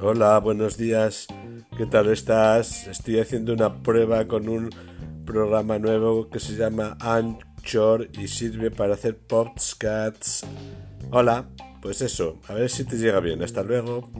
Hola, buenos días. ¿Qué tal estás? Estoy haciendo una prueba con un programa nuevo que se llama Anchor y sirve para hacer podcasts. Hola, pues eso, a ver si te llega bien. Hasta luego.